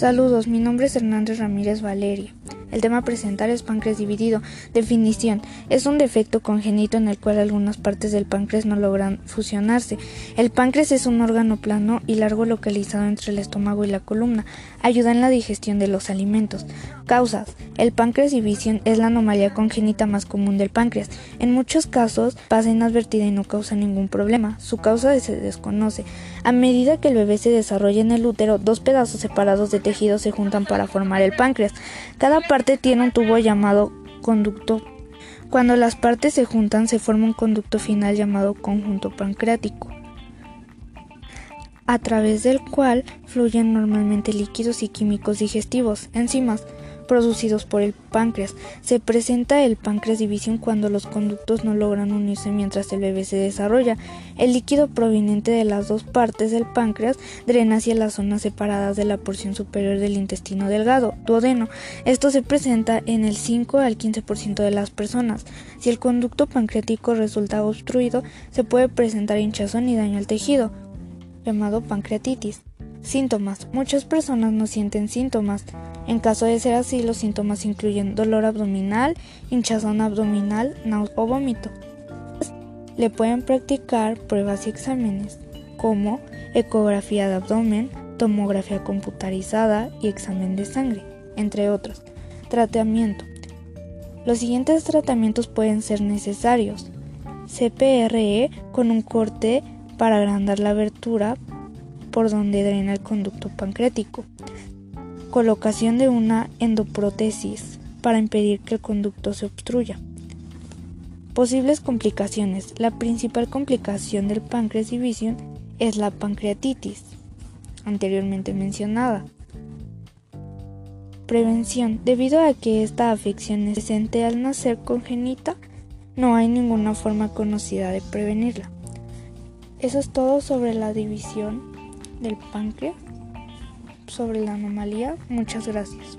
Saludos, mi nombre es Hernández Ramírez Valeria. El tema presentar es páncreas dividido. Definición. Es un defecto congénito en el cual algunas partes del páncreas no logran fusionarse. El páncreas es un órgano plano y largo localizado entre el estómago y la columna. Ayuda en la digestión de los alimentos. Causas. El páncreas división es la anomalía congénita más común del páncreas. En muchos casos pasa inadvertida y no causa ningún problema. Su causa se desconoce. A medida que el bebé se desarrolla en el útero, dos pedazos separados de tejido se juntan para formar el páncreas. Cada parte tiene un tubo llamado conducto. Cuando las partes se juntan se forma un conducto final llamado conjunto pancreático, a través del cual fluyen normalmente líquidos y químicos digestivos, enzimas, producidos por el páncreas. Se presenta el páncreas división cuando los conductos no logran unirse mientras el bebé se desarrolla. El líquido proveniente de las dos partes del páncreas drena hacia las zonas separadas de la porción superior del intestino delgado, duodeno. Esto se presenta en el 5 al 15% de las personas. Si el conducto pancreático resulta obstruido, se puede presentar hinchazón y daño al tejido, llamado pancreatitis. Síntomas. Muchas personas no sienten síntomas. En caso de ser así, los síntomas incluyen dolor abdominal, hinchazón abdominal, náusea o vómito. Le pueden practicar pruebas y exámenes como ecografía de abdomen, tomografía computarizada y examen de sangre, entre otros. Tratamiento. Los siguientes tratamientos pueden ser necesarios. CPRE con un corte para agrandar la abertura por donde drena el conducto pancreático. Colocación de una endoprotesis para impedir que el conducto se obstruya. Posibles complicaciones. La principal complicación del páncreas división es la pancreatitis, anteriormente mencionada. Prevención. Debido a que esta afección es presente al nacer congénita, no hay ninguna forma conocida de prevenirla. Eso es todo sobre la división del páncreas sobre la anomalía. Muchas gracias.